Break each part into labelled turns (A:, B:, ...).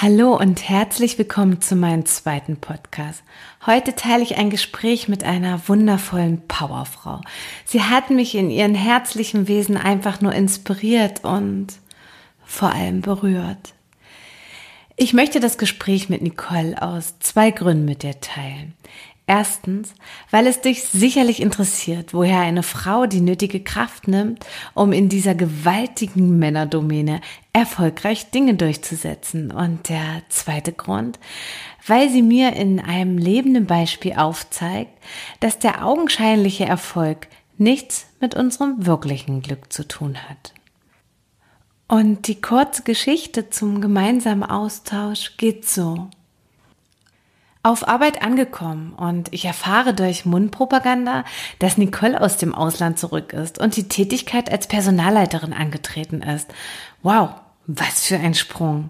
A: Hallo und herzlich willkommen zu meinem zweiten Podcast. Heute teile ich ein Gespräch mit einer wundervollen Powerfrau. Sie hat mich in ihren herzlichen Wesen einfach nur inspiriert und vor allem berührt. Ich möchte das Gespräch mit Nicole aus zwei Gründen mit dir teilen. Erstens, weil es dich sicherlich interessiert, woher eine Frau die nötige Kraft nimmt, um in dieser gewaltigen Männerdomäne erfolgreich Dinge durchzusetzen. Und der zweite Grund, weil sie mir in einem lebenden Beispiel aufzeigt, dass der augenscheinliche Erfolg nichts mit unserem wirklichen Glück zu tun hat. Und die kurze Geschichte zum gemeinsamen Austausch geht so auf Arbeit angekommen und ich erfahre durch Mundpropaganda, dass Nicole aus dem Ausland zurück ist und die Tätigkeit als Personalleiterin angetreten ist. Wow, was für ein Sprung.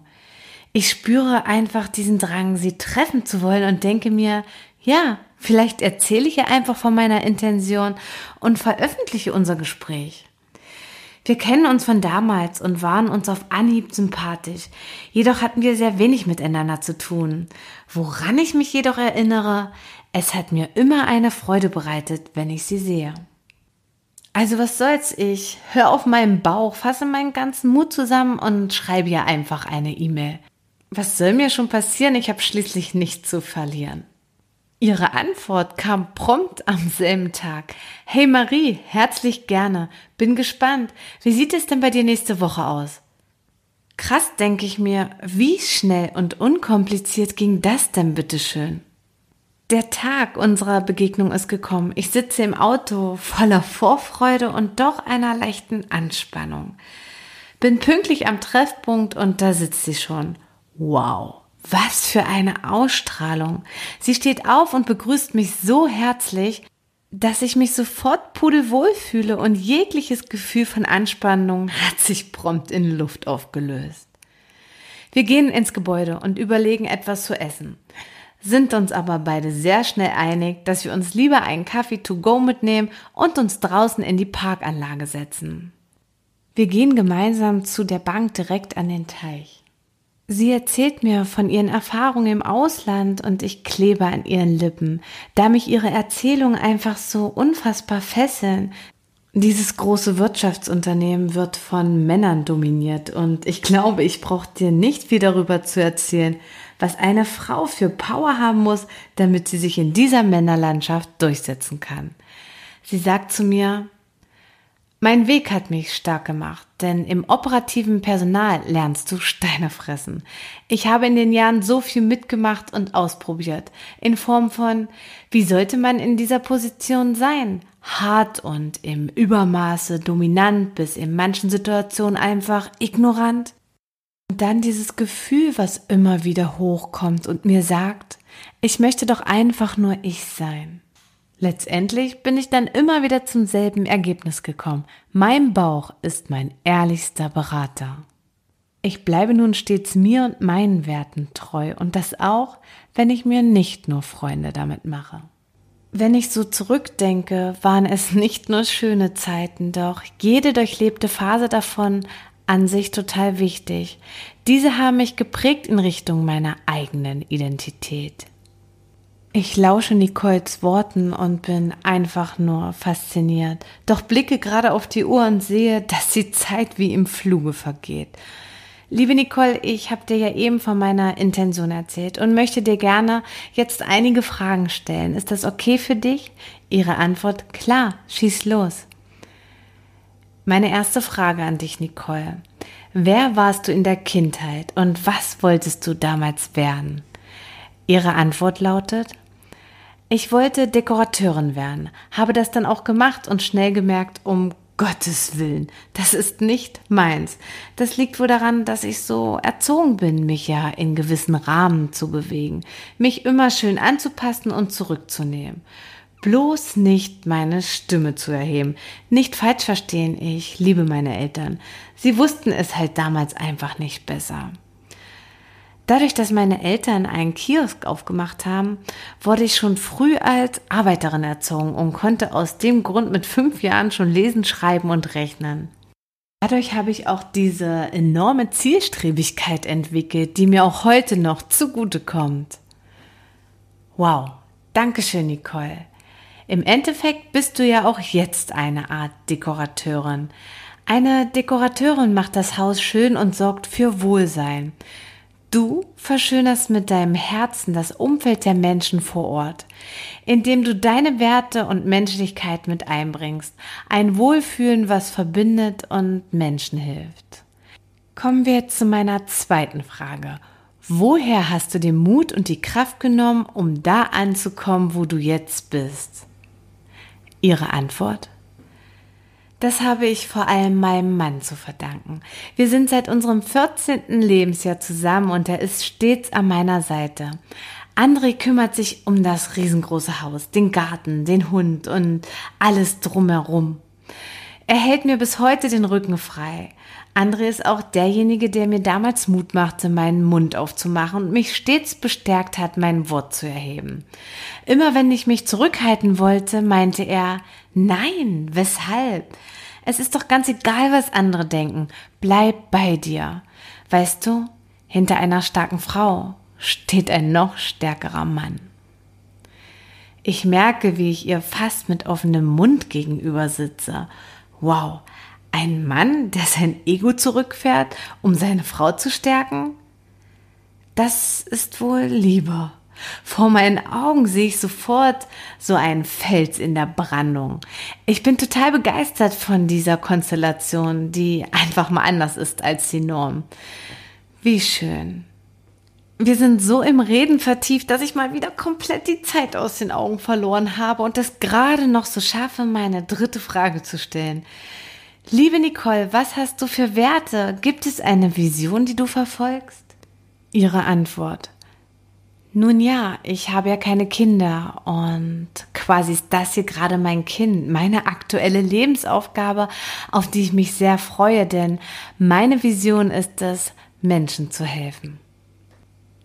A: Ich spüre einfach diesen Drang, sie treffen zu wollen und denke mir, ja, vielleicht erzähle ich ihr einfach von meiner Intention und veröffentliche unser Gespräch. Wir kennen uns von damals und waren uns auf Anhieb sympathisch. Jedoch hatten wir sehr wenig miteinander zu tun. Woran ich mich jedoch erinnere, es hat mir immer eine Freude bereitet, wenn ich sie sehe. Also was soll's ich? Hör auf meinen Bauch, fasse meinen ganzen Mut zusammen und schreibe ihr einfach eine E-Mail. Was soll mir schon passieren? Ich habe schließlich nichts zu verlieren. Ihre Antwort kam prompt am selben Tag. Hey Marie, herzlich gerne. Bin gespannt. Wie sieht es denn bei dir nächste Woche aus? Krass, denke ich mir, wie schnell und unkompliziert ging das denn bitteschön? Der Tag unserer Begegnung ist gekommen. Ich sitze im Auto voller Vorfreude und doch einer leichten Anspannung. Bin pünktlich am Treffpunkt und da sitzt sie schon. Wow. Was für eine Ausstrahlung. Sie steht auf und begrüßt mich so herzlich, dass ich mich sofort pudelwohl fühle und jegliches Gefühl von Anspannung hat sich prompt in Luft aufgelöst. Wir gehen ins Gebäude und überlegen etwas zu essen, sind uns aber beide sehr schnell einig, dass wir uns lieber einen Kaffee to go mitnehmen und uns draußen in die Parkanlage setzen. Wir gehen gemeinsam zu der Bank direkt an den Teich. Sie erzählt mir von ihren Erfahrungen im Ausland und ich klebe an ihren Lippen, da mich ihre Erzählungen einfach so unfassbar fesseln. Dieses große Wirtschaftsunternehmen wird von Männern dominiert und ich glaube, ich brauche dir nicht viel darüber zu erzählen, was eine Frau für Power haben muss, damit sie sich in dieser Männerlandschaft durchsetzen kann. Sie sagt zu mir, mein Weg hat mich stark gemacht, denn im operativen Personal lernst du Steine fressen. Ich habe in den Jahren so viel mitgemacht und ausprobiert, in Form von, wie sollte man in dieser Position sein? Hart und im Übermaße dominant bis in manchen Situationen einfach ignorant. Und dann dieses Gefühl, was immer wieder hochkommt und mir sagt, ich möchte doch einfach nur ich sein. Letztendlich bin ich dann immer wieder zum selben Ergebnis gekommen. Mein Bauch ist mein ehrlichster Berater. Ich bleibe nun stets mir und meinen Werten treu und das auch, wenn ich mir nicht nur Freunde damit mache. Wenn ich so zurückdenke, waren es nicht nur schöne Zeiten, doch jede durchlebte Phase davon an sich total wichtig. Diese haben mich geprägt in Richtung meiner eigenen Identität. Ich lausche Nicoles Worten und bin einfach nur fasziniert. Doch blicke gerade auf die Uhr und sehe, dass die Zeit wie im Fluge vergeht. Liebe Nicole, ich habe dir ja eben von meiner Intention erzählt und möchte dir gerne jetzt einige Fragen stellen. Ist das okay für dich? Ihre Antwort, klar, schieß los. Meine erste Frage an dich, Nicole. Wer warst du in der Kindheit und was wolltest du damals werden? Ihre Antwort lautet, ich wollte Dekorateurin werden, habe das dann auch gemacht und schnell gemerkt, um Gottes Willen, das ist nicht meins. Das liegt wohl daran, dass ich so erzogen bin, mich ja in gewissen Rahmen zu bewegen, mich immer schön anzupassen und zurückzunehmen. Bloß nicht meine Stimme zu erheben. Nicht falsch verstehen, ich liebe meine Eltern. Sie wussten es halt damals einfach nicht besser. Dadurch, dass meine Eltern einen Kiosk aufgemacht haben, wurde ich schon früh als Arbeiterin erzogen und konnte aus dem Grund mit fünf Jahren schon lesen, schreiben und rechnen. Dadurch habe ich auch diese enorme Zielstrebigkeit entwickelt, die mir auch heute noch zugute kommt. Wow, Dankeschön, Nicole. Im Endeffekt bist du ja auch jetzt eine Art Dekorateurin. Eine Dekorateurin macht das Haus schön und sorgt für Wohlsein. Du verschönerst mit deinem Herzen das Umfeld der Menschen vor Ort, indem du deine Werte und Menschlichkeit mit einbringst, ein Wohlfühlen, was verbindet und Menschen hilft. Kommen wir zu meiner zweiten Frage. Woher hast du den Mut und die Kraft genommen, um da anzukommen, wo du jetzt bist? Ihre Antwort? Das habe ich vor allem meinem Mann zu verdanken. Wir sind seit unserem 14. Lebensjahr zusammen und er ist stets an meiner Seite. André kümmert sich um das riesengroße Haus, den Garten, den Hund und alles drumherum. Er hält mir bis heute den Rücken frei. André ist auch derjenige, der mir damals Mut machte, meinen Mund aufzumachen und mich stets bestärkt hat, mein Wort zu erheben. Immer wenn ich mich zurückhalten wollte, meinte er, nein, weshalb? Es ist doch ganz egal, was andere denken. Bleib bei dir. Weißt du, hinter einer starken Frau steht ein noch stärkerer Mann. Ich merke, wie ich ihr fast mit offenem Mund gegenüber sitze. Wow, ein Mann, der sein Ego zurückfährt, um seine Frau zu stärken? Das ist wohl Liebe. Vor meinen Augen sehe ich sofort so einen Fels in der Brandung. Ich bin total begeistert von dieser Konstellation, die einfach mal anders ist als die Norm. Wie schön. Wir sind so im Reden vertieft, dass ich mal wieder komplett die Zeit aus den Augen verloren habe und es gerade noch so schaffe, meine dritte Frage zu stellen. Liebe Nicole, was hast du für Werte? Gibt es eine Vision, die du verfolgst? Ihre Antwort. Nun ja, ich habe ja keine Kinder und quasi ist das hier gerade mein Kind, meine aktuelle Lebensaufgabe, auf die ich mich sehr freue, denn meine Vision ist es, Menschen zu helfen.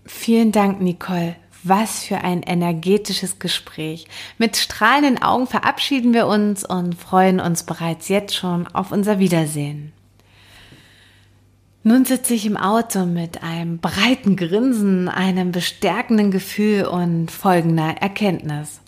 A: Vielen Dank, Nicole. Was für ein energetisches Gespräch. Mit strahlenden Augen verabschieden wir uns und freuen uns bereits jetzt schon auf unser Wiedersehen. Nun sitze ich im Auto mit einem breiten Grinsen, einem bestärkenden Gefühl und folgender Erkenntnis.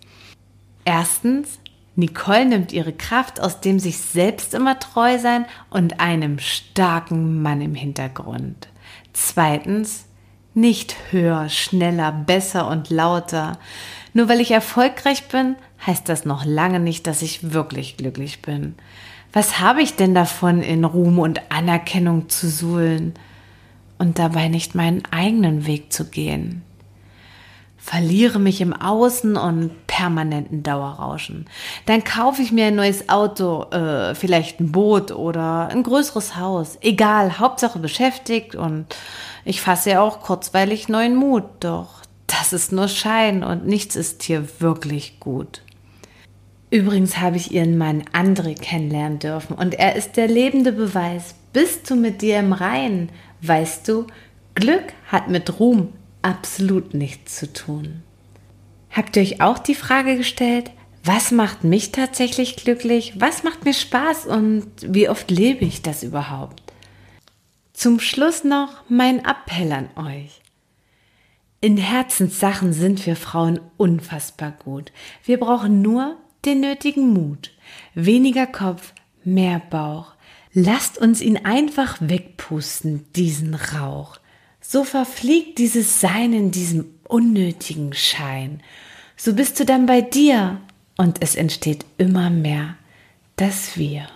A: Erstens, Nicole nimmt ihre Kraft aus dem sich selbst immer treu sein und einem starken Mann im Hintergrund. Zweitens, nicht höher, schneller, besser und lauter. Nur weil ich erfolgreich bin, heißt das noch lange nicht, dass ich wirklich glücklich bin. Was habe ich denn davon, in Ruhm und Anerkennung zu suhlen und dabei nicht meinen eigenen Weg zu gehen? Verliere mich im Außen und permanenten Dauerrauschen. Dann kaufe ich mir ein neues Auto, äh, vielleicht ein Boot oder ein größeres Haus. Egal, Hauptsache beschäftigt und ich fasse ja auch kurzweilig neuen Mut. Doch das ist nur Schein und nichts ist hier wirklich gut. Übrigens habe ich ihren Mann André kennenlernen dürfen und er ist der lebende Beweis. Bist du mit dir im Reinen? Weißt du, Glück hat mit Ruhm absolut nichts zu tun. Habt ihr euch auch die Frage gestellt, was macht mich tatsächlich glücklich? Was macht mir Spaß und wie oft lebe ich das überhaupt? Zum Schluss noch mein Appell an euch. In Herzenssachen sind wir Frauen unfassbar gut. Wir brauchen nur den nötigen Mut. Weniger Kopf, mehr Bauch. Lasst uns ihn einfach wegpusten, diesen Rauch. So verfliegt dieses Sein in diesem unnötigen Schein. So bist du dann bei dir und es entsteht immer mehr das Wir.